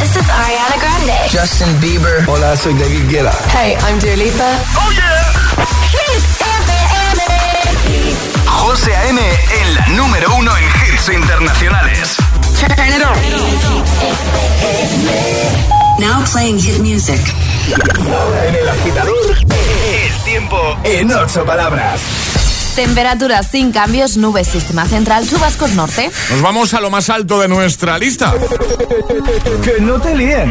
This is Ariana Grande. Justin Bieber. Hola, soy David Guetta. Hey, I'm Dua Lipa. ¡Oh, yeah! Hit FM. José A.M. en la número uno en hits internacionales. Turn it on. Now playing hit music. Ahora en el agitador, El tiempo en ocho palabras. Temperaturas sin cambios, nubes, sistema central, chubascos norte. Nos vamos a lo más alto de nuestra lista. Que no te líen.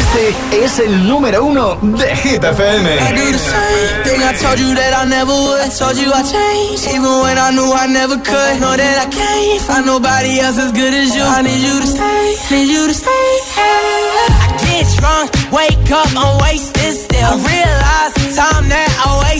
Este es el número uno de Hit I FM. do the same thing I told you that I never would. Told you I changed, even when I knew I never could. Know that I can't find nobody else as good as you. I need you to stay, need you to stay. I get drunk, wake up, I'm wasted still. I realize the time that I wasted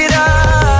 It up.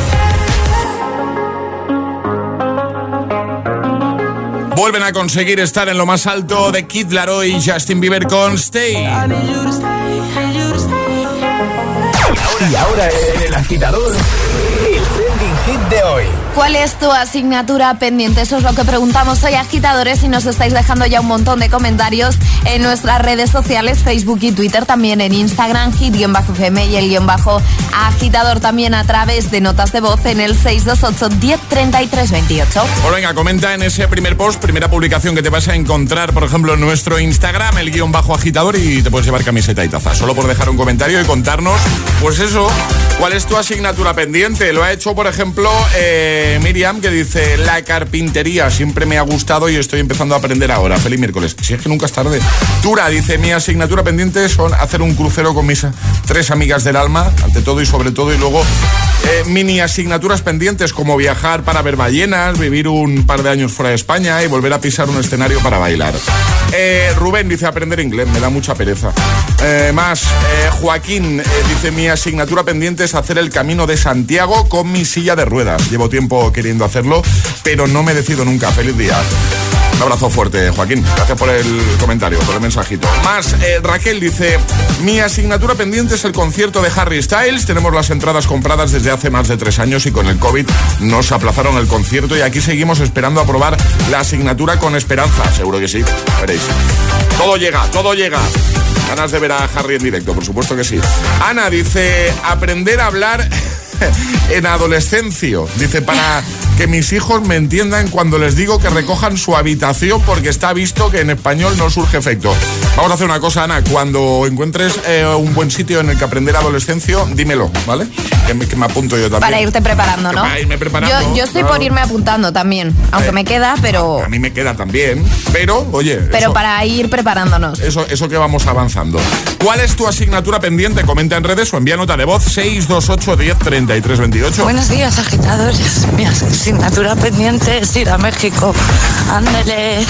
Vuelven a conseguir estar en lo más alto de Kid Laroi y Justin Bieber con Stay. Y ahora en el agitador, de hoy. ¿Cuál es tu asignatura pendiente? Eso es lo que preguntamos hoy, agitadores, y nos estáis dejando ya un montón de comentarios en nuestras redes sociales, Facebook y Twitter, también en Instagram, hit-fm y el guion bajo agitador también a través de notas de voz en el 628 1033 28. Pues venga, comenta en ese primer post, primera publicación que te vas a encontrar, por ejemplo, en nuestro Instagram, el guion bajo agitador, y te puedes llevar camiseta y taza. Solo por dejar un comentario y contarnos, pues eso, cuál es tu asignatura pendiente. Lo ha hecho, por ejemplo, eh, Miriam, que dice, la carpintería siempre me ha gustado y estoy empezando a aprender ahora. Feliz miércoles. Si es que nunca es tarde. Tura dice, mi asignatura pendiente son hacer un crucero con mis tres amigas del alma, ante todo y sobre todo, y luego eh, mini asignaturas pendientes como viajar para ver ballenas, vivir un par de años fuera de España y volver a pisar un escenario para bailar. Eh, Rubén dice aprender inglés, me da mucha pereza. Más, Joaquín dice mi asignatura pendiente es hacer el camino de Santiago con mi silla de ruedas. Llevo tiempo queriendo hacerlo, pero no me decido nunca. Feliz día. Un abrazo fuerte, Joaquín. Gracias por el comentario, por el mensajito. Más, eh, Raquel dice, mi asignatura pendiente es el concierto de Harry Styles. Tenemos las entradas compradas desde hace más de tres años y con el COVID nos aplazaron el concierto y aquí seguimos esperando aprobar la asignatura con esperanza. Seguro que sí, veréis. Todo llega, todo llega. Ganas de ver a Harry en directo, por supuesto que sí. Ana dice, aprender a hablar en adolescencia. Dice, para que mis hijos me entiendan cuando les digo que recojan su habitación porque está visto que en español no surge efecto. Vamos a hacer una cosa, Ana. Cuando encuentres eh, un buen sitio en el que aprender adolescencia, dímelo, ¿vale? Que me, que me apunto yo también. Para irte preparando, ¿no? Para irme preparando, Yo, yo estoy claro. por irme apuntando también, aunque Eh, me queda, pero, A mí me queda también. Pero, oye. pero eso- para ir preparándonos. Eso, eso que vamos avanzando. ¿Cuál es tu asignatura pendiente? Comenta en redes o envía nota de voz 628 10 33 28. Buenos días, agitadores. Mi asignatura pendiente es ir a México. Ándele.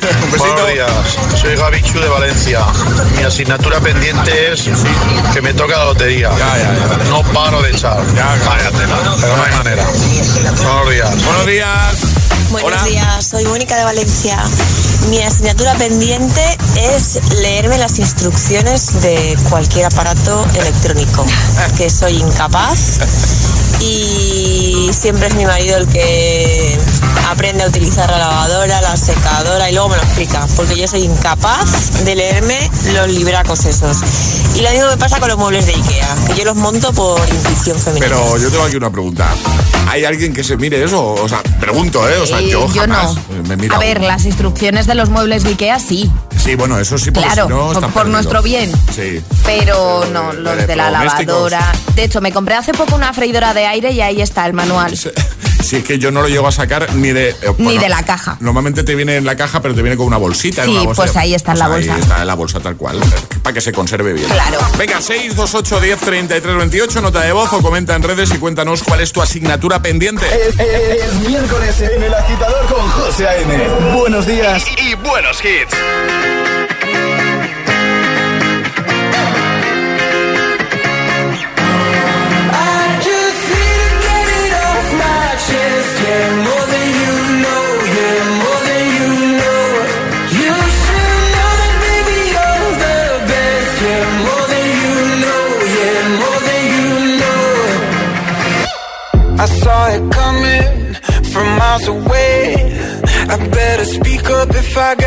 Ver, Un besito. Buenos días, soy Gabichu de Valencia. Mi asignatura pendiente es que me toca la lotería. Ya, ya, ya. No paro de echar. Ya, pero no hay manera. Buenos días. Buenos días. Buenos Hola. días, soy Mónica de Valencia. Mi asignatura pendiente es leerme las instrucciones de cualquier aparato electrónico, que soy incapaz y siempre es mi marido el que aprende a utilizar la lavadora, la secadora y luego me lo explica, porque yo soy incapaz de leerme los libracos esos. Y lo mismo me pasa con los muebles de Ikea, que yo los monto por intuición femenina. Pero yo tengo aquí una pregunta. ¿Hay alguien que se mire eso? O sea, pregunto, ¿eh? O sea, Eh, yo jamás no. me miro. A ver, las instrucciones de los muebles de Ikea sí, Sí, bueno, eso sí, porque claro, si no, por, nuestro bien. Sí. Pero Eh, no, los de la lavadora. De hecho, me compré hace poco una freidora de aire y ahí está el manual. Si es que yo no lo llego a sacar ni de... eh, Ni de la caja. Normalmente te viene en la caja, pero te viene con una bolsita. en Sí, una bolsa. pues ahí está en la Pues bolsa. Ahí está en la bolsa tal cual, para que se conserve bien. Claro. Venga, 628 10 33 28, nota de voz o comenta en redes y cuéntanos cuál es tu asignatura pendiente. Es, es- es miércoles en el agitador con José A.M. Buenos días. Y, y buenos hits. Thank you.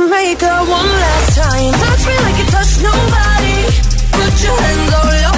Make up one last time. Touch me like you touch nobody. Put your hands all up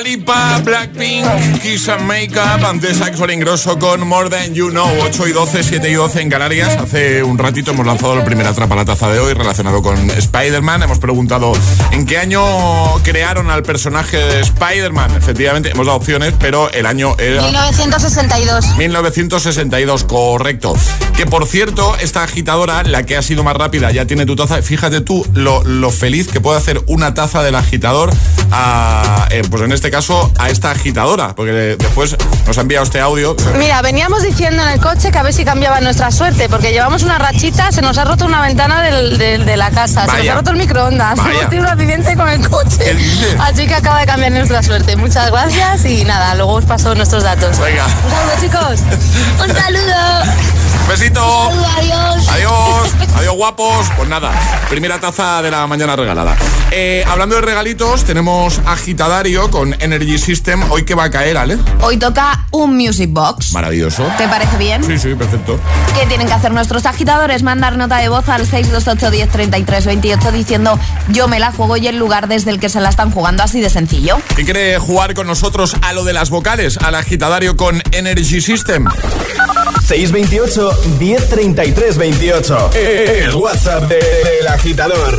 Dua Lipa, Blackpink, Kiss and Makeup, antes Axel Ingrosso con More Than You Know, 8 y 12, 7 y 12 en Canarias. Hace un ratito hemos lanzado el primer atrapa la taza de hoy relacionado con Spider-Man. Hemos preguntado en qué año crearon al personaje de Spider-Man. Efectivamente, hemos dado opciones, pero el año era... 1962. 1962, correcto. Que por cierto, esta agitadora, la que ha sido más rápida, ya tiene tu taza. Fíjate tú lo, lo feliz que puede hacer una taza del agitador a, eh, pues en este caso, a esta agitadora. Porque después nos ha enviado este audio. Mira, veníamos diciendo en el coche que a ver si cambiaba nuestra suerte, porque llevamos una rachita, se nos ha roto una ventana del- del- de la casa, se nos ha roto el microondas, Vaya. hemos tenido un accidente con el coche. Así que acaba de cambiar nuestra suerte. Muchas gracias y nada, luego os paso nuestros datos. Venga, Un saludo, chicos. Un saludo. besito. Adiós. Adiós, adiós guapos. Pues nada, primera taza de la mañana regalada. Eh, hablando de regalitos, tenemos agitadario con Energy System. Hoy que va a caer, Ale. Hoy toca un Music Box. Maravilloso. ¿Te parece bien? Sí, sí, perfecto. ¿Qué tienen que hacer nuestros agitadores? Mandar nota de voz al 628 10 33 28 diciendo yo me la juego y el lugar desde el que se la están jugando así de sencillo. ¿Quién quiere jugar con nosotros a lo de las vocales? Al agitadario con Energy System. 628 1033 28. El WhatsApp de- del agitador.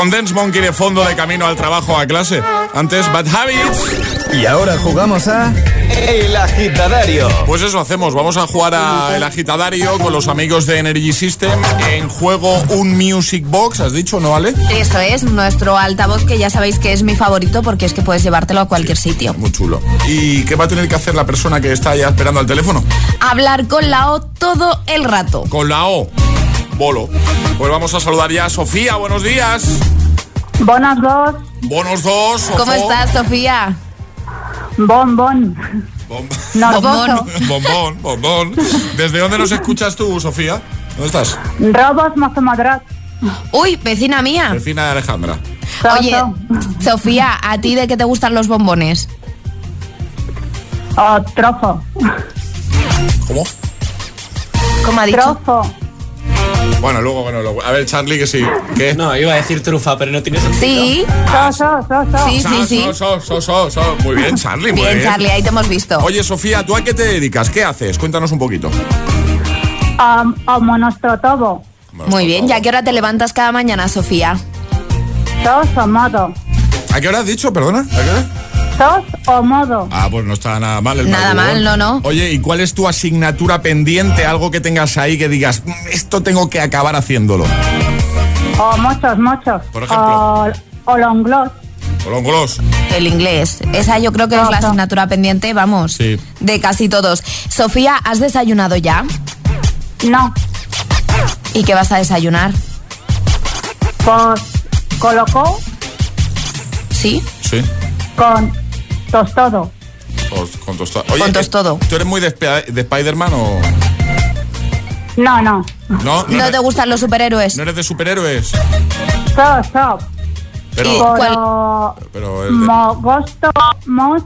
Con Dance Monkey de fondo de camino al trabajo a clase. Antes, Bad Habits. Y ahora jugamos a El Agitadario. Pues eso hacemos, vamos a jugar a El Agitadario con los amigos de Energy System. En juego un Music Box, ¿has dicho, no vale? Eso es, nuestro altavoz que ya sabéis que es mi favorito porque es que puedes llevártelo a cualquier sitio. Muy chulo. ¿Y qué va a tener que hacer la persona que está ya esperando al teléfono? Hablar con la O todo el rato. Con la O. Bolo. Pues vamos a saludar ya a Sofía, buenos días. Buenas dos. Buenos dos. ¿Cómo estás, Sofía? Bon, bon. Bom- Nervoso. bombón, bombón. ¿Desde dónde nos escuchas tú, Sofía? ¿Dónde estás? Robos Mozomadrat. Uy, vecina mía. Vecina de Alejandra. Oye, Sofía, ¿a ti de qué te gustan los bombones? Oh, trofo. ¿Cómo? ¿Cómo ha dicho? Trofo. Bueno, luego, bueno, luego. A ver, Charlie, que sí. ¿Qué? No, iba a decir trufa, pero no tiene sentido. Sí, So, so, so, so. sí, sí, sí. So, so, so, so. Muy bien, Charlie, muy Bien, bien. Charlie, ahí te hemos visto. Oye, Sofía, ¿tú a qué te dedicas? ¿Qué haces? Cuéntanos un poquito. Um, o monostrotobo. Muy bien, ¿ya a qué hora te levantas cada mañana, Sofía? Sos o modo. ¿A qué hora has dicho, perdona? ¿A qué hora? Sos o modo. Ah, pues no está nada mal el Nada mal, no, no. Oye, ¿y cuál es tu asignatura pendiente? Algo que tengas ahí que digas, "Mm, esto tengo que acabar haciéndolo. O muchos, muchos. Por ejemplo. O, o longlos. El inglés. Esa yo creo que es la asignatura pendiente, vamos, Sí. de casi todos. Sofía, ¿has desayunado ya? No. ¿Y qué vas a desayunar? Pues colocó ¿Sí? Sí. con tostodo. Os- Con tostado. Oye, Con tostodo. ¿tú eres muy de, Sp- de Spider-Man o...? No, no. No, no, ¿No eres, te gustan los superhéroes? no eres de superhéroes. So, so. Pero... ¿Y Pero... pero el de- Mo gusto mos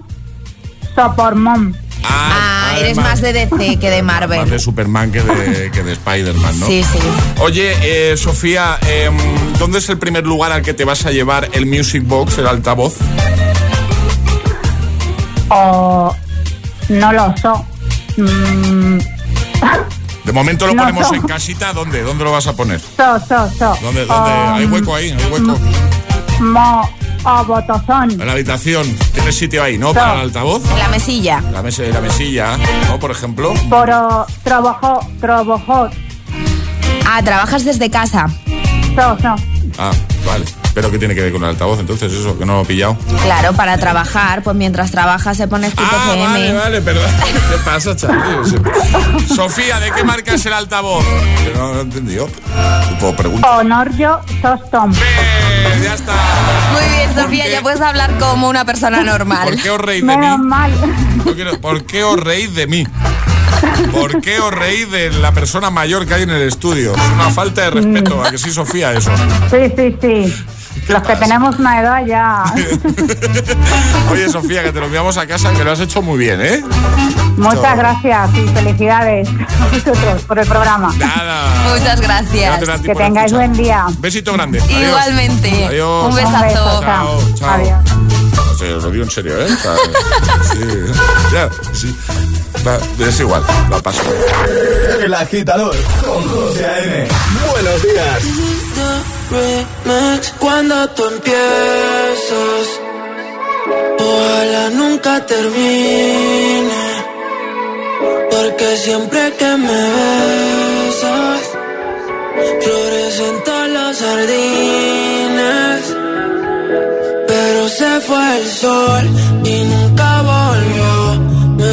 sopormom. Ah, eres más de DC que de Más de Marvel. Superman que de, que de Spider-Man, ¿no? Sí, sí. Oye, eh, Sofía, em, ¿dónde es el primer lugar al que te vas a llevar el Music Box, el altavoz? O no lo so. Mm, De momento lo No, ponemos en casita, ¿dónde? ¿Dónde lo vas a poner? so, so, so. ¿Dónde? dónde? Um, ¿Hay hueco ahí? ¿Hay hueco? Mo o botozón. En la habitación. ¿Tienes sitio ahí, no? Para el altavoz. En la mesilla. La, mesa, la mesilla, ¿no? Por ejemplo. Pero trabajo, trabajo. Ah, trabajas desde casa. So, so. Ah, vale. Pero ¿qué tiene que ver con el altavoz? Entonces eso, que no lo he pillado. Claro, para trabajar, pues mientras trabajas se pone tipo Ah, FM. vale, vale, perdón. ¿Qué pasa, Charlie? Sofía, ¿de qué marca es el altavoz? Que no lo he entendido. Tipo, pregunta. Honorio Sostom. Bien, ya está. Muy bien, Sofía, ya puedes hablar como una persona normal. ¿Por qué os reís de mí? Menos mal. Yo quiero- ¿Por qué os reís de mí? ¿Por qué os reís de la persona mayor que hay en el estudio? Es una falta de respeto, ¿a que sí, Sofía, eso? Sí, sí, sí. Los que tenemos una edad ya. Oye, Sofía, que te lo enviamos a casa, que lo has hecho muy bien, ¿eh? Muchas gracias y felicidades a vosotros por el programa. Nada. Muchas gracias. Que tengáis escuchar. buen día. Besito grande. Adiós. Igualmente. Adiós. Un besazo. Un beso, Chao, chao. Adiós. Lo digo en serio, ¿eh? Sí, ya, sí. Va, es igual, lo paso. El Agitador con José A.M. Buenos días. cuando tú empiezas. Ojalá nunca termine. Porque siempre que me besas, florecen todos los jardines. Pero se fue el sol y nunca.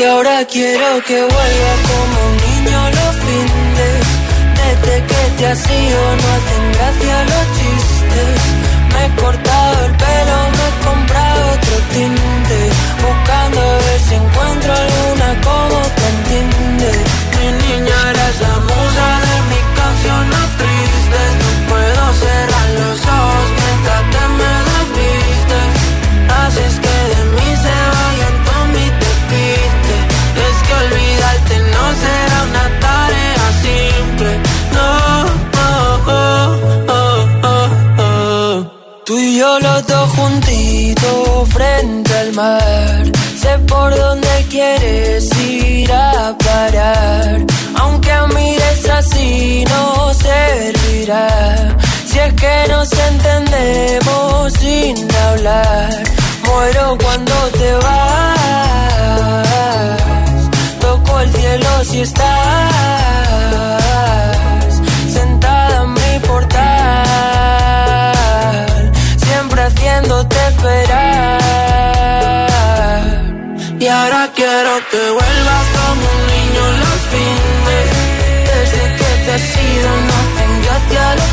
Y ahora quiero que vuelva como un niño los fines. Desde que te has ido no hacen gracia los chistes. Me he cortado el pelo, me he comprado otro tinte. Buscando a ver si encuentro alguna como te entiende. Mi niña eres la musa de mis canciones tristes. No puedo cerrar los ojos Tú y yo los dos juntitos frente al mar. Sé por dónde quieres ir a parar. Aunque mires así no servirá. Si es que nos entendemos sin hablar. Muero cuando te vas. Toco el cielo si estás sentada en mi portal. Siempre haciéndote esperar. Y ahora quiero que vuelvas como un niño los fines. Desde que te has ido no hacen gracia los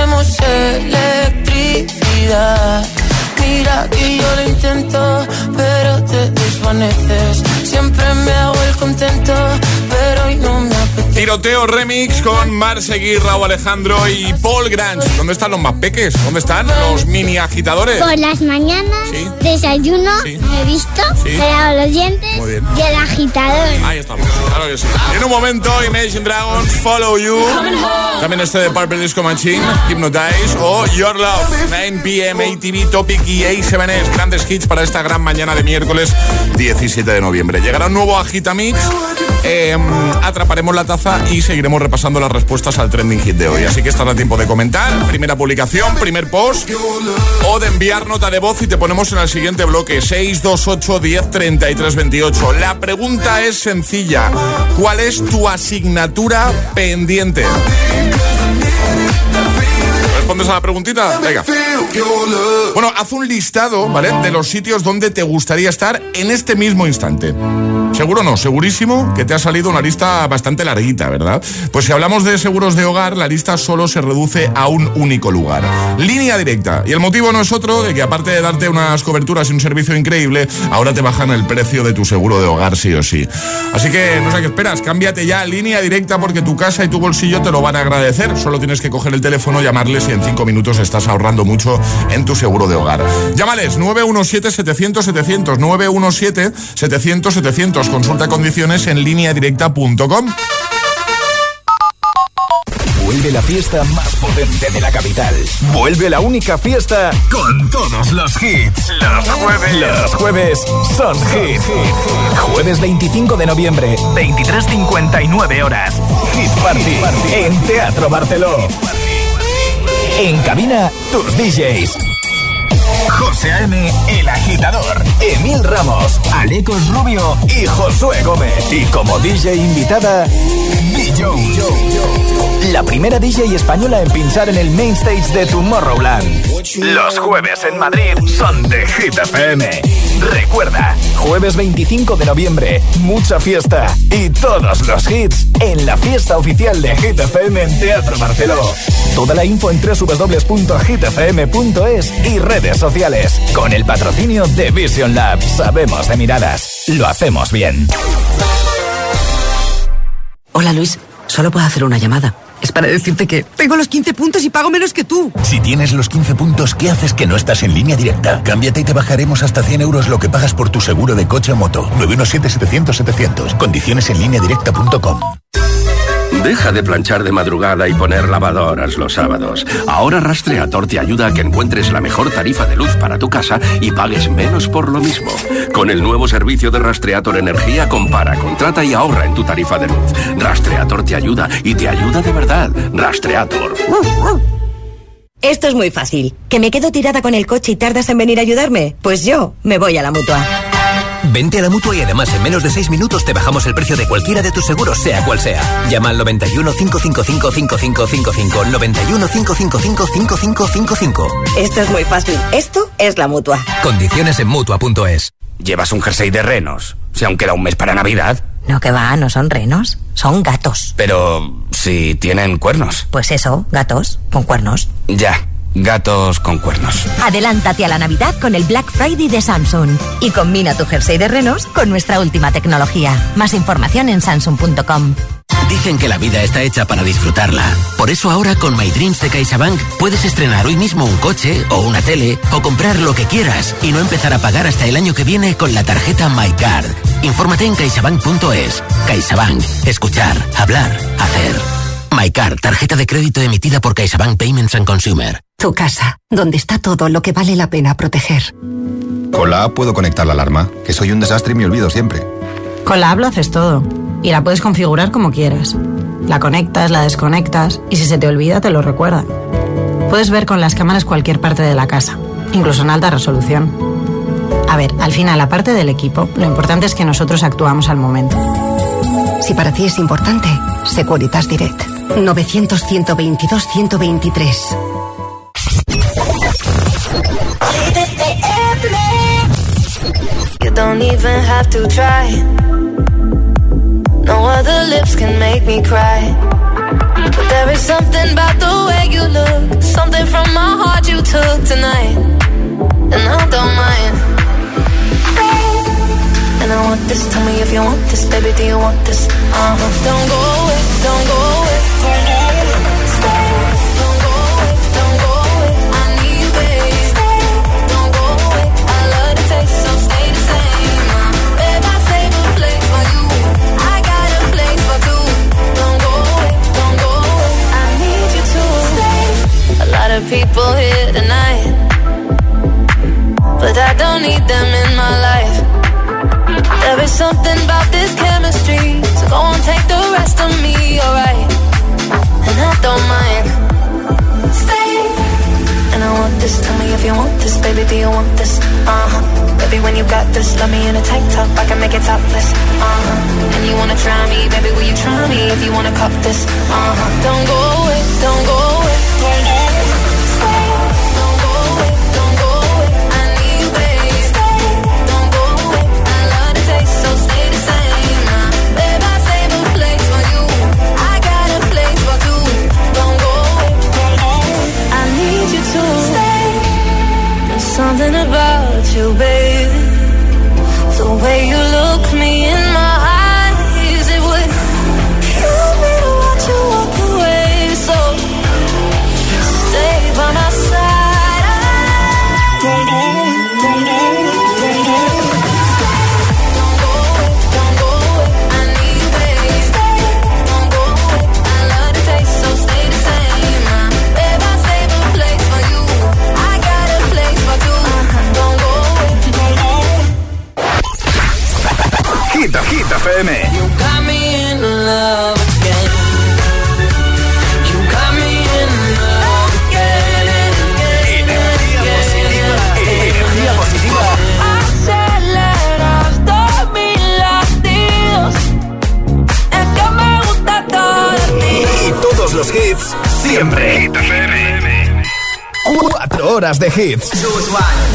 electricidad. Mira que yo lo intento, pero te desvaneces. Siempre me hago el contento, pero hoy no me. Tiroteo remix con Mar Seguir, Raúl Alejandro y Paul Grange. ¿Dónde están los más peques? ¿Dónde están los mini agitadores? Por las mañanas, Sí. desayuno, Sí. me he visto, Sí. me los dientes Muy bien. y el agitador. Ahí estamos, claro que sí. Y en un momento, Imagine Dragons, Follow You. También este de Purple Disco Machine, Hypnotize o Your Love. 9 p.m. ATV Topic y A7S. Grandes hits para esta gran mañana de miércoles 17 de noviembre. Llegará un nuevo Agitamix. eh, atraparemos la taza y seguiremos repasando las respuestas al trending hit de hoy. Así que estará tiempo de comentar. Primera publicación, primer post o de enviar nota de voz y te ponemos en el siguiente bloque 628 10 33 28. La pregunta es sencilla. ¿Cuál es tu asignatura pendiente? ¿Respondes a la preguntita? Venga. Bueno, haz un listado, ¿vale? De los sitios donde te gustaría estar en este mismo instante. Seguro no, segurísimo que te ha salido una lista bastante larguita, ¿verdad? Pues si hablamos de seguros de hogar, la lista solo se reduce a un único lugar. Línea directa. Y el motivo no es otro de que aparte de darte unas coberturas y un servicio increíble, ahora te bajan el precio de tu seguro de hogar sí o sí. Así que no sé qué esperas, cámbiate ya a línea directa porque tu casa y tu bolsillo te lo van a agradecer. Solo tienes que coger el teléfono, llamarles y en cinco minutos estás ahorrando mucho en tu seguro de hogar. Llámales 917-700-700, 917-700-700. Consulta condiciones en lineadirecta.com. Vuelve la fiesta más potente de la capital. Vuelve la única fiesta con todos los hits. Los jueves. Los jueves son hit. Jueves 25 de noviembre, 23.59 horas. Hit Party en Teatro Barceló. En cabina, tus DJs. José A.M., El Agitador, Emil Ramos, Alecos Rubio y Josué Gómez. Y como DJ invitada, Jones. La primera DJ española en pinchar en el main stage de Tomorrowland. Los jueves en Madrid son de Hit FM. Recuerda, jueves 25 de noviembre, mucha fiesta y todos los hits en la fiesta oficial de Hit FM en Teatro Barceló. Toda la info en www.hitfm.es y redes sociales. Con el patrocinio de Vision Lab. Sabemos de miradas. Lo hacemos bien. Hola Luis, solo puedo hacer una llamada. Es para decirte que tengo los 15 puntos y pago menos que tú. Si tienes los 15 puntos, ¿qué haces que no estás en línea directa? Cámbiate y te bajaremos hasta 100 euros lo que pagas por tu seguro de coche o moto. 917-700-700. Condiciones en lineadirecta.com. Deja de planchar de madrugada y poner lavadoras los sábados. Ahora Rastreator te ayuda a que encuentres la mejor tarifa de luz para tu casa y pagues menos por lo mismo. Con el nuevo servicio de Rastreator Energía, compara, contrata y ahorra en tu tarifa de luz. Rastreator te ayuda y te ayuda de verdad. Rastreator. Esto es muy fácil. ¿Que me quedo tirada con el coche y tardas en venir a ayudarme? Pues yo me voy a la mutua. Vente a la mutua y además en menos de 6 minutos te bajamos el precio de cualquiera de tus seguros, sea cual sea. Llama al 91 555 5555. 91 555 5555. Esto es muy fácil. Esto es la mutua. Condiciones en mutua.es. ¿Llevas un jersey de renos? Si aún queda un mes para Navidad. No, que va, no son renos, son gatos. Pero si tienen cuernos. Pues eso, gatos con cuernos. Ya. Gatos con cuernos. Adelántate a la Navidad con el Black Friday de Samsung y combina tu jersey de renos con nuestra última tecnología. Más información en samsung.com. Dicen que la vida está hecha para disfrutarla. Por eso ahora con My Dreams de CaixaBank puedes estrenar hoy mismo un coche o una tele o comprar lo que quieras y no empezar a pagar hasta el año que viene con la tarjeta MyCard. Infórmate en caixabank.es. CaixaBank. Escuchar, hablar, hacer. MyCard, tarjeta de crédito emitida por CaixaBank Payments and Consumer. Tu casa, donde está todo lo que vale la pena proteger. Con la app puedo conectar la alarma, que soy un desastre y me olvido siempre. Con la app lo haces todo y la puedes configurar como quieras. La conectas, la desconectas y si se te olvida te lo recuerda. Puedes ver con las cámaras cualquier parte de la casa, incluso en alta resolución. A ver, al final, aparte del equipo, lo importante es que nosotros actuamos al momento. Si para ti es importante, Securitas Direct. 900-122-123. You don't even have to try. No other lips can make me cry. But there is something about the way you look. Something from my heart you took tonight. And I don't mind. And I want this, tell me if you want this, baby, do you want this? Uh huh. Don't go away, don't go away.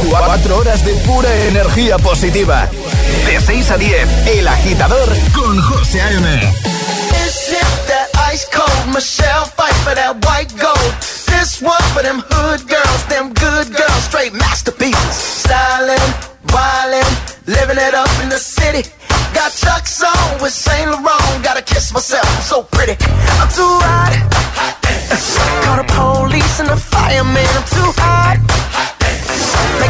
Cuatro horas de pura energía positiva. De 6 a 10, El Agitador con José A.M. Is that ice cold Michelle fight for that white gold. This one for them hood girls, them good girls, straight masterpieces. Stylin', wildin', living it up in the city. Got Chuck's on with Saint Laurent. Gotta kiss myself, I'm so pretty. I'm too hot. Call the police and the fireman. I'm hot.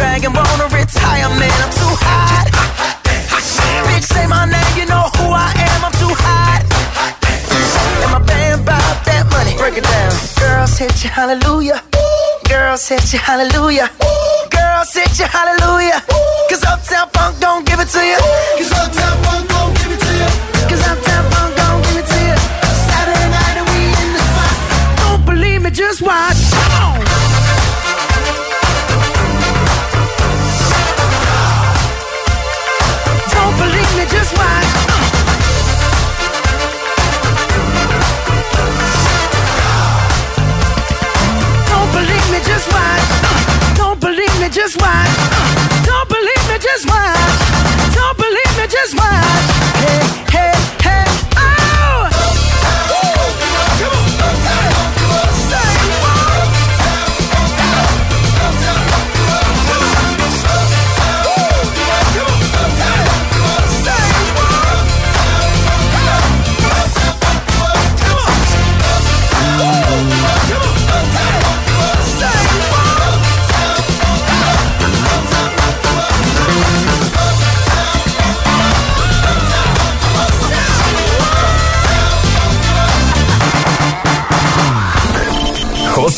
Dragon wanna retire, man. I'm too hot. Bitch, say my name, you know who I am. I'm too hot. And my band bought that money. Break it down. Girls hit you, hallelujah. Girls hit you, hallelujah. Girls hit you, hallelujah. Cause Uptown Funk don't give it to you. Cause Uptown Funk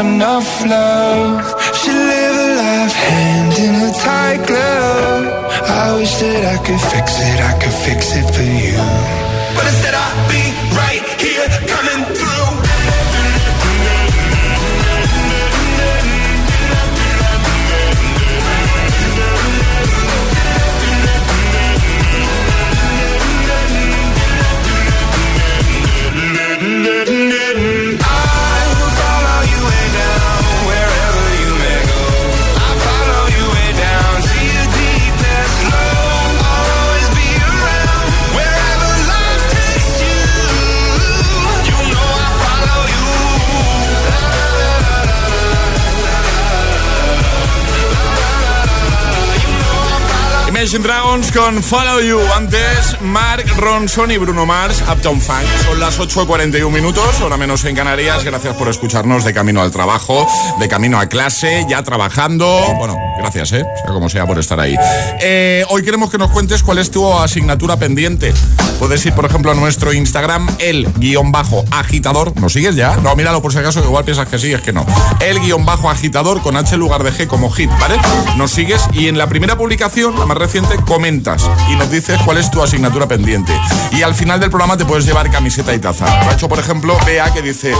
Enough love. Imagine Dragons con Follow You. Antes, Mark Ronson y Bruno Mars, Uptown Funk. Son las 8.41 minutos, hora menos en Canarias. Gracias por escucharnos de camino al trabajo, de camino a clase, ya trabajando. Bueno, Gracias, ¿eh? Sea como sea por estar ahí. Eh, hoy queremos que nos cuentes cuál es tu asignatura pendiente. Puedes ir, por ejemplo, a nuestro Instagram, el guion bajo agitador. ¿Nos sigues ya? No, míralo por si acaso, igual piensas que sí, es que no. El guion bajo agitador con H lugar de G como hit, ¿vale? Nos sigues y en la primera publicación, la más reciente, comentas y nos dices cuál es tu asignatura pendiente. Y al final del programa te puedes llevar camiseta y taza. Ha hecho, por ejemplo, Bea que dice,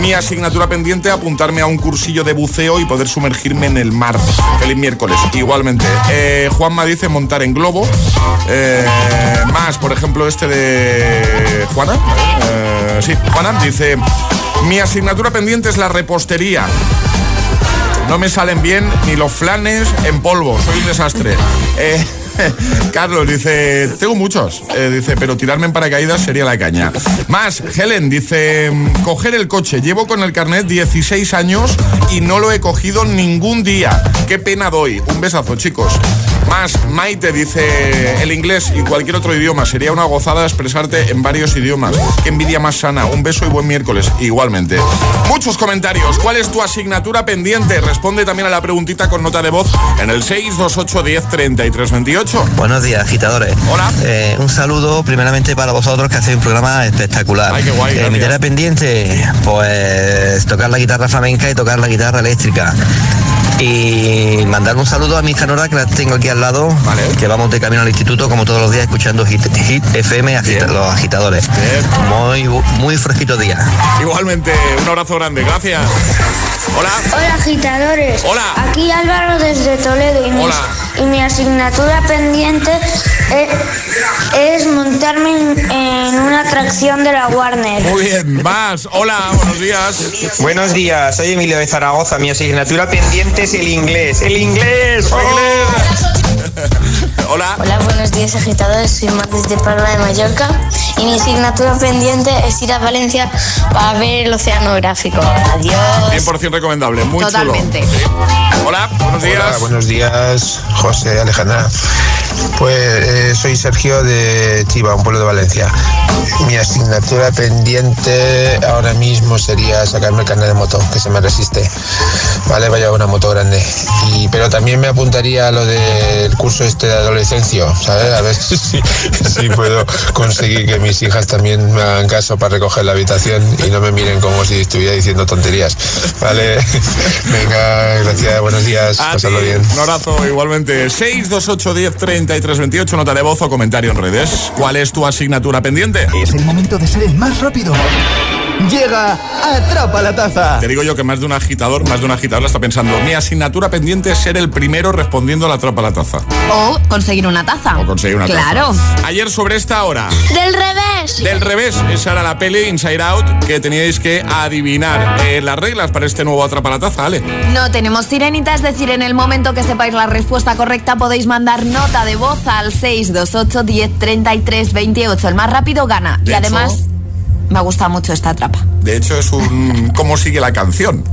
mi asignatura pendiente, apuntarme a un cursillo de buceo y poder sumergirme en el mar. Feliz miércoles. Igualmente. Eh, Juanma dice montar en globo. Eh, más, por ejemplo, este de Juana. Eh, sí, dice, mi asignatura pendiente es la repostería. No me salen bien ni los flanes en polvo. Soy un desastre. Eh, Carlos dice, tengo muchos. Eh, dice, pero tirarme en paracaídas sería la caña. Más, Helen dice, coger el coche. Llevo con el carnet 16 años y no lo he cogido ningún día. Qué pena doy. Un besazo, chicos. Más, Maite dice, el inglés y cualquier otro idioma. Sería una gozada expresarte en varios idiomas. Qué envidia más sana. Un beso y buen miércoles. Igualmente. Muchos comentarios. ¿Cuál es tu asignatura pendiente? Responde también a la preguntita con nota de voz en el 628 10 33 28. Buenos días, agitadores. Hola. Eh, un saludo primeramente para vosotros que hacéis un programa espectacular. Ay, qué guay, Eh, mi tarea pendiente, pues tocar la guitarra flamenca y tocar la guitarra eléctrica. Y mandar un saludo a mi canora que la tengo aquí al lado, que vamos de camino al instituto como todos los días escuchando Hit, Hit FM, agita- los agitadores. Muy, muy fresquito día. Igualmente, un abrazo grande. Gracias. Hola. Hola agitadores. Hola. Aquí Álvaro desde Toledo y, mi- Hola. y mi asignatura pendiente es, es montarme en, en una atracción de la Warner. Muy bien. Más. Hola, buenos días. Buenos días, soy Emilio de Zaragoza. Mi asignatura pendiente es el inglés. ¡El inglés! Hola. Hola, buenos días agitadores. Soy Mar desde Palma de Mallorca y mi asignatura pendiente es ir a Valencia para ver el oceanográfico. Adiós. 100% recomendable. Muy Totalmente. chulo. Hola, buenos días. Hola, buenos días, José, Alejandra. Pues eh, soy Sergio de Chiva, un pueblo de Valencia. Mi asignatura pendiente ahora mismo sería sacarme el carnet de moto, que se me resiste. Vale, vaya una moto grande. Y, pero también me apuntaría a lo del curso este de adolescencia, ¿sabes? A ver si, si puedo conseguir que mis hijas también me hagan caso para recoger la habitación y no me miren como si estuviera diciendo tonterías. Vale, venga, gracias, buenos días, A pasadlo ti, bien. Un abrazo igualmente. 628 10 33 28, nota de voz o comentario en redes. ¿Cuál es tu asignatura pendiente? Es el momento de ser el más rápido. Llega Atrapa la Taza. Te digo yo que más de un agitador, más de un agitador está pensando, mi asignatura pendiente es ser el primero respondiendo a la trapa a la taza. O conseguir una taza. O conseguir una Claro. taza. Ayer sobre esta hora. Del revés. Del revés, esa era la peli Inside Out que teníais que adivinar Eh, las reglas para este nuevo Atrapa la Taza, Ale. No tenemos sirenita, es decir, en el momento que sepáis la respuesta correcta podéis mandar nota de voz al 628 10 33 28. El más rápido gana. De y hecho- además, me gusta mucho esta trapa. De hecho, es un cómo sigue la canción,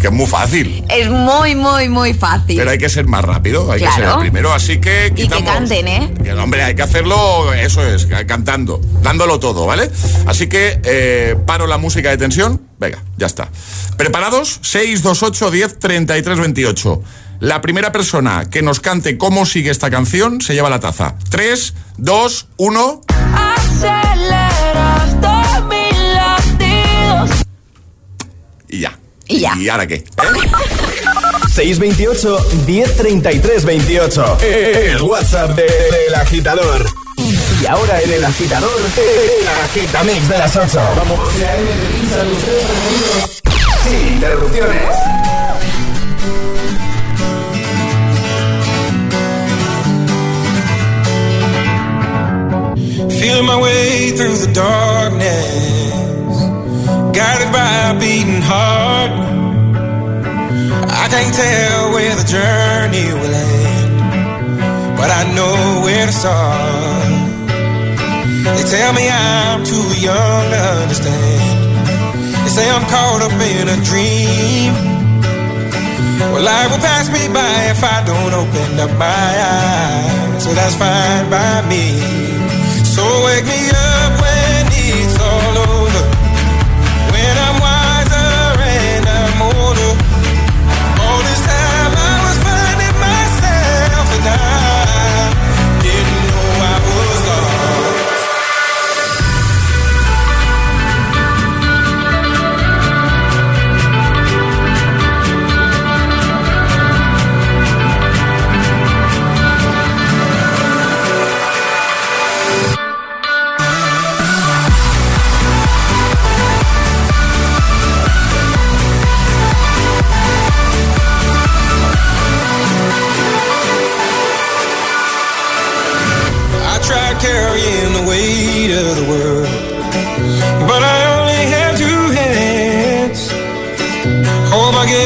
que es muy fácil. Es muy, muy, muy fácil. Pero hay que ser más rápido, hay que ser Claro. el primero, así que y que quitamos... canten, ¿eh? Que, Hombre, hay que hacerlo, eso es, ca- cantando, dándolo todo, ¿vale? Así que eh, paro la música de tensión. Venga, ya está. ¿Preparados? 628 10 33 28. La primera persona que nos cante cómo sigue esta canción se lleva la taza. 3, 2, 1. Aceleras Y ya. ¿Y ya? ¿Y ahora qué? 628 1033 28. El WhatsApp de- del agitador. Y ahora en el agitador, el agitamix de las 8. Vamos. Journey will end, but I know where to start. They tell me I'm too young to understand. They say I'm caught up in a dream. Well, life will pass me by if I don't open up my eyes. So that's fine by me. So wake me up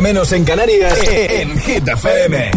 menos en Canarias, en Hit FM.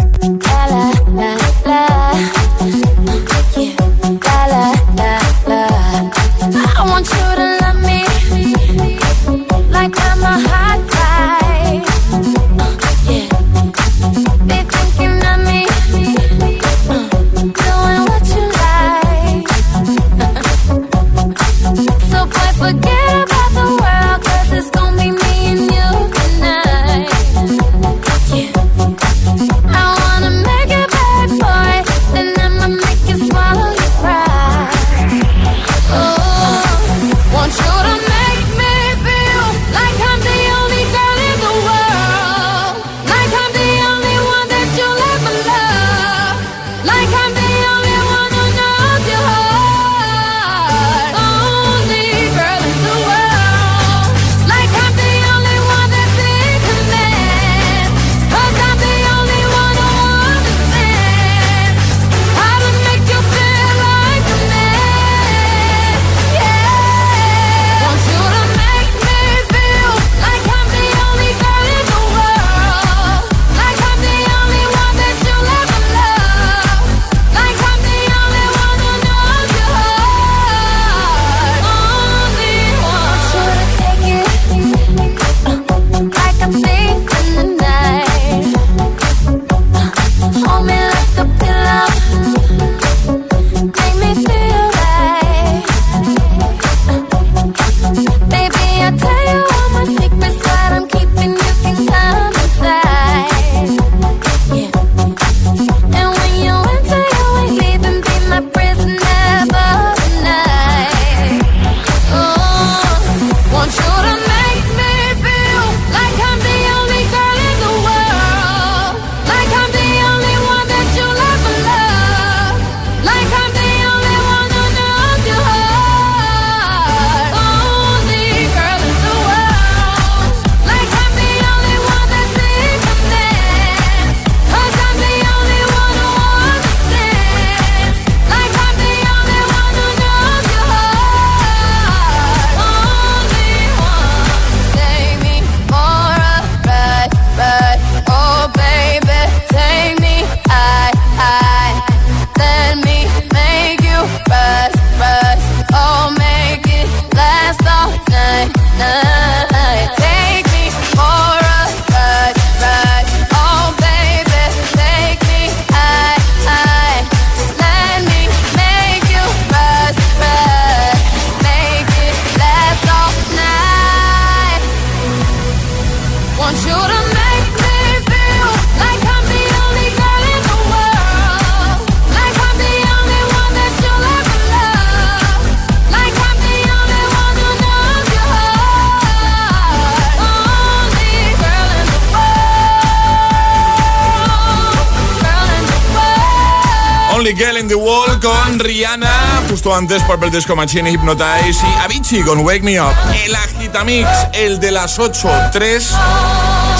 Justo antes, Purple Disco Machine, Hypnotize y Avicii con Wake Me Up. El Agitamix, el de las 8, 3,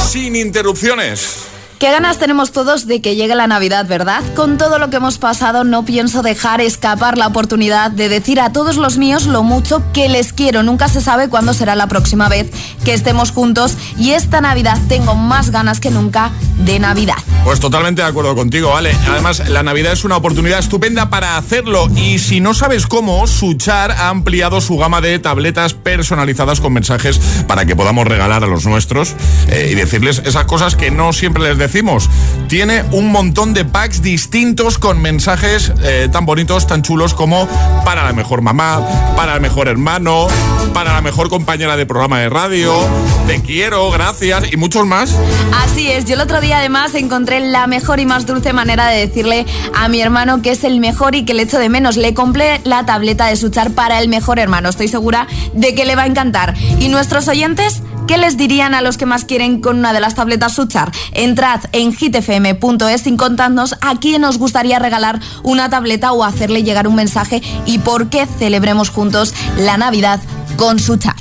sin interrupciones. Qué ganas tenemos todos de que llegue la Navidad, ¿verdad? Con todo lo que hemos pasado no pienso dejar escapar la oportunidad de decir a todos los míos lo mucho que les quiero. Nunca se sabe cuándo será la próxima vez que estemos juntos y esta Navidad tengo más ganas que nunca de Navidad. Pues totalmente de acuerdo contigo, ¿vale? Además, la Navidad es una oportunidad estupenda para hacerlo y si no sabes cómo, Suchar ha ampliado su gama de tabletas personalizadas con mensajes para que podamos regalar a los nuestros eh, y decirles esas cosas que no siempre les decimos. Tiene un montón de packs distintos con mensajes eh, tan bonitos, tan chulos como para la mejor mamá, para el mejor hermano, para la mejor compañera de programa de radio, te quiero, gracias y muchos más. Así es, yo el otro día además encontré la mejor y más dulce manera de decirle a mi hermano que es el mejor y que le echo de menos. Le compré la tableta de Suchar para el mejor hermano. Estoy segura de que le va a encantar. ¿Y nuestros oyentes? ¿Qué les dirían a los que más quieren con una de las tabletas Suchar? Entrad en hitfm.es sin contarnos a quién nos gustaría regalar una tableta o hacerle llegar un mensaje y por qué celebremos juntos la Navidad con Suchar.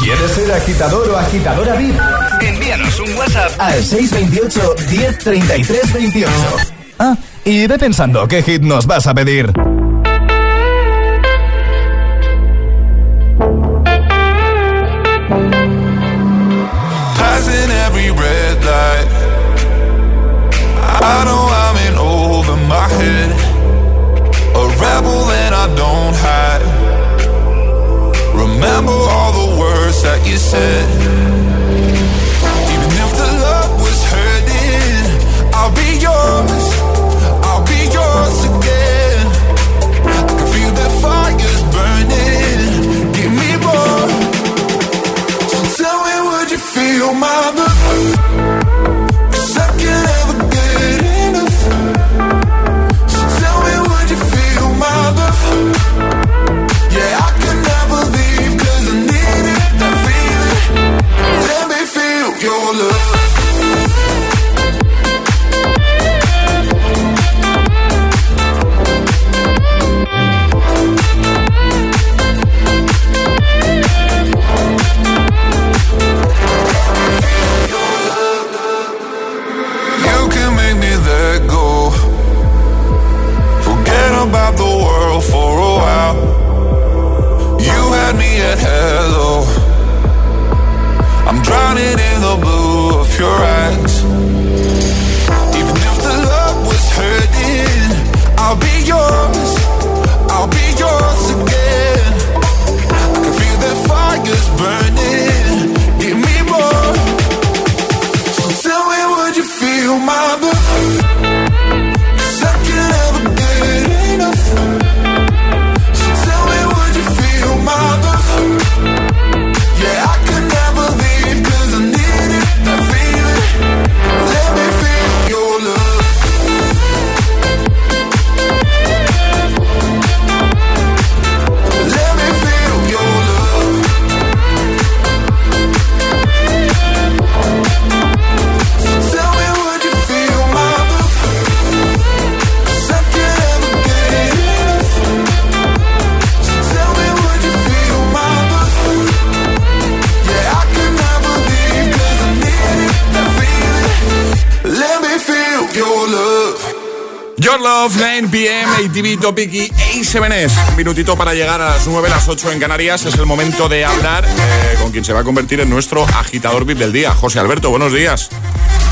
¿Quieres ser agitador o agitadora VIP? Envíanos un WhatsApp al 628 1033 28. Ah, y ve pensando qué hit nos vas a pedir. Passing every red light. I know I'm in over my head. A rebel and I don't hide. Remember all the words that you said. Even if the love was hurting, I'll be yours. I'll be yours again. I can feel the fires burning. Give me more. So tell me, would you feel my love? Your love. You can make me let go. Forget about the world for a while. You had me at hello. I'm drowning in the Topic y A7S. Un minutito para llegar a las 9, las 8 en Canarias. Es el momento de hablar eh, con quien se va a convertir en nuestro agitador VIP del día. José Alberto, buenos días.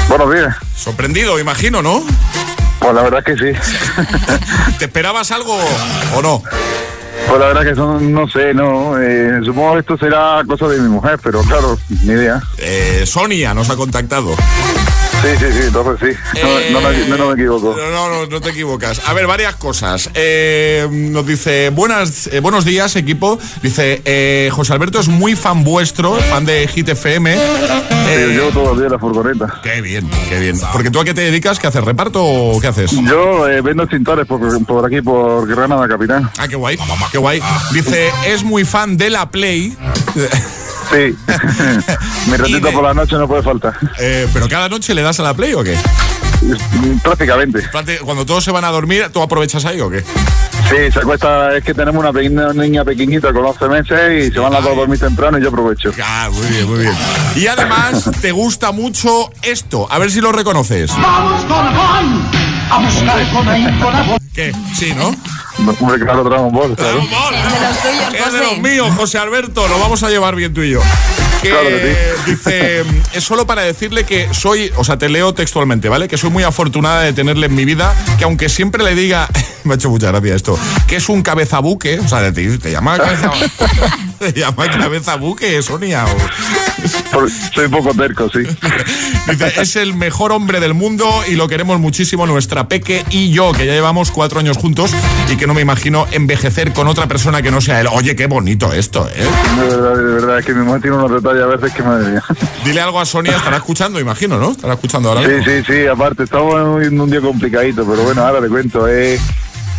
Buenos días. Sorprendido, imagino, ¿no? Pues la verdad que sí. ¿Te esperabas algo o no? Pues la verdad que son, no sé, no. eh, supongo que esto será cosa de mi mujer, pero claro, ni idea. Eh, Sonia nos ha contactado. Sí, sí, sí, entonces sí. No, no me- no, me equivoco. No, no, no, no te equivocas. A ver, varias cosas. Eh, nos dice, buenas, eh, buenos días, equipo. Dice, eh, José Alberto es muy fan vuestro, fan de Hit FM. Sí, Eh, yo día en la furgoneta. Qué bien, qué bien. Porque tú a qué te dedicas, ¿qué haces? ¿Reparto o qué haces? Yo eh, vendo cintores por, por aquí, por Granada Capital. Ah, qué guay, qué guay. Dice, es muy fan de la Play. Sí. Mi ratito por la noche no puede faltar. Eh, ¿Pero cada noche le das a la Play o qué? Prácticamente. Prácti- Cuando todos se van a dormir, ¿tú aprovechas ahí o qué? Sí, se acuesta, es que tenemos una pequeña niña pequeñita con 11 meses y se van las dos a dormir temprano y yo aprovecho. Ah, muy bien, muy bien. Y además, te gusta mucho esto. A ver si lo reconoces. Vamos con Juan a buscar con. ¿Qué? Sí, ¿no? Hombre, claro, Dragon Ball, claro. Es de los tuyos, Es de los José. míos, José Alberto. Lo vamos a llevar bien tú y yo. Que Claro que dice, es solo para decirle que soy, o sea, te leo textualmente, ¿vale? Que soy muy afortunada de tenerle en mi vida, que aunque siempre le diga, me ha hecho mucha gracia esto, que es un cabezabuque, o sea, de ti, te llama cabeza, llama cabezabuque, Sonia. o- Soy un poco terco, sí. Dice, es el mejor hombre del mundo y lo queremos muchísimo nuestra Peque y yo, que ya llevamos cuatro años juntos y que no me imagino envejecer con otra persona que no sea él. Oye, qué bonito esto, ¿eh? De verdad, de verdad, es que mi mujer tiene unos detalles a veces que madre mía. Dile algo a Sonia, estará escuchando, imagino, ¿no? Estará escuchando ahora. Sí, mismo. sí, sí, aparte, estamos en un día complicadito, pero bueno, ahora te cuento. Eh,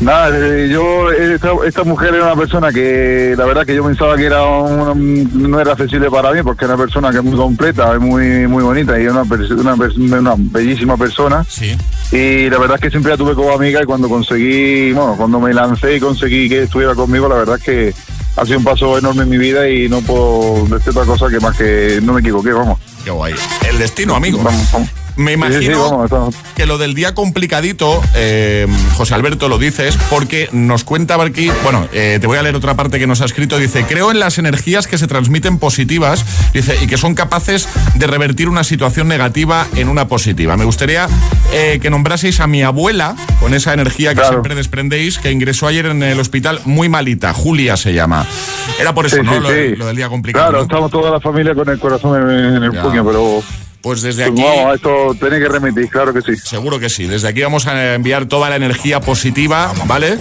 nada, eh, yo, esta, esta mujer era una persona que la verdad que yo pensaba que era una- no era accesible para mí, porque es una persona que es muy completa, es muy muy bonita y es una, una, una bellísima persona. Sí. Y la verdad es que siempre la tuve como amiga y cuando conseguí, bueno, cuando me lancé y conseguí que estuviera conmigo, la verdad es que ha sido un paso enorme en mi vida y no puedo decir otra cosa que más que no me equivoqué, vamos. Qué guay. El destino, amigo. Vamos, vamos. Me Sí, sí, sí, imagino vamos, que lo del día complicadito, eh, José Alberto, lo dices porque nos cuenta aquí, bueno, eh, te voy a leer otra parte que nos ha escrito, dice, creo en las energías que se transmiten positivas, dice, y que son capaces de revertir una situación negativa en una positiva. Me gustaría eh, que nombraseis a mi abuela con esa energía que siempre desprendéis, que ingresó ayer en el hospital muy malita, Julia se llama. Era por eso, Sí, ¿no? lo, del día complicado. Claro, ¿no? estamos toda la familia con el corazón en, en el Ya. puño, pero Pues desde pues aquí... vamos, esto tiene que remitir, claro que sí. Seguro que sí. Desde aquí vamos a enviar toda la energía positiva, ¿vale?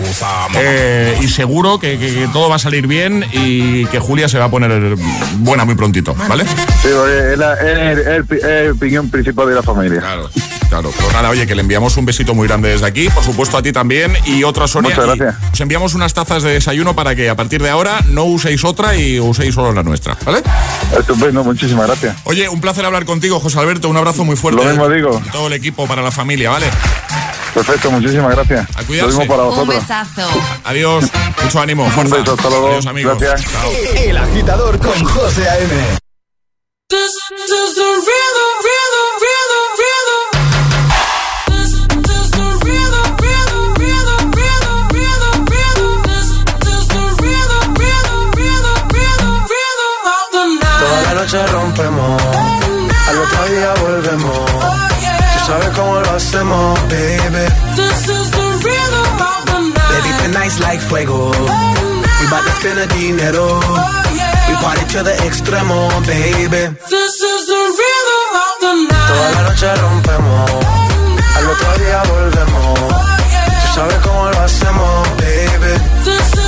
Eh, y seguro que, que- que todo va a salir bien y que Julia se va a poner buena muy prontito, ¿vale? Sí, es, la- es el, el- el piñón principal de la familia. Claro. Claro, pues nada, oye, que le enviamos un besito muy grande desde aquí, por supuesto a ti también y otro a Sonia. Muchas gracias. Os enviamos unas tazas de desayuno para que a partir de ahora no uséis otra y uséis solo la nuestra, ¿vale? Estupendo, muchísimas gracias. Oye, un placer hablar contigo, José Alberto, un abrazo muy fuerte. Lo mismo digo. Todo el equipo para la familia, ¿vale? Perfecto, muchísimas gracias. A cuidarse. Lo mismo para Un vosotros. besazo. Adiós, mucho ánimo, Un beso, hasta luego. Adiós, amigos. Gracias. Chao. El agitador con José A.M. This is the rhythm, rhythm, rhythm, rhythm. Noche rompemos, al otro día volvemos. Tú sabes cómo lo hacemos, baby. This is the rhythm of the night. Baby, tonight's like fuego. We bout to spend the dinero. We party to the extremo, baby. This is the rhythm of the night. Toda la noche rompemos, al otro día volvemos. Tú sabes cómo lo hacemos, baby. This is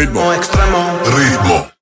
ritmo. Extremo. Ritmo.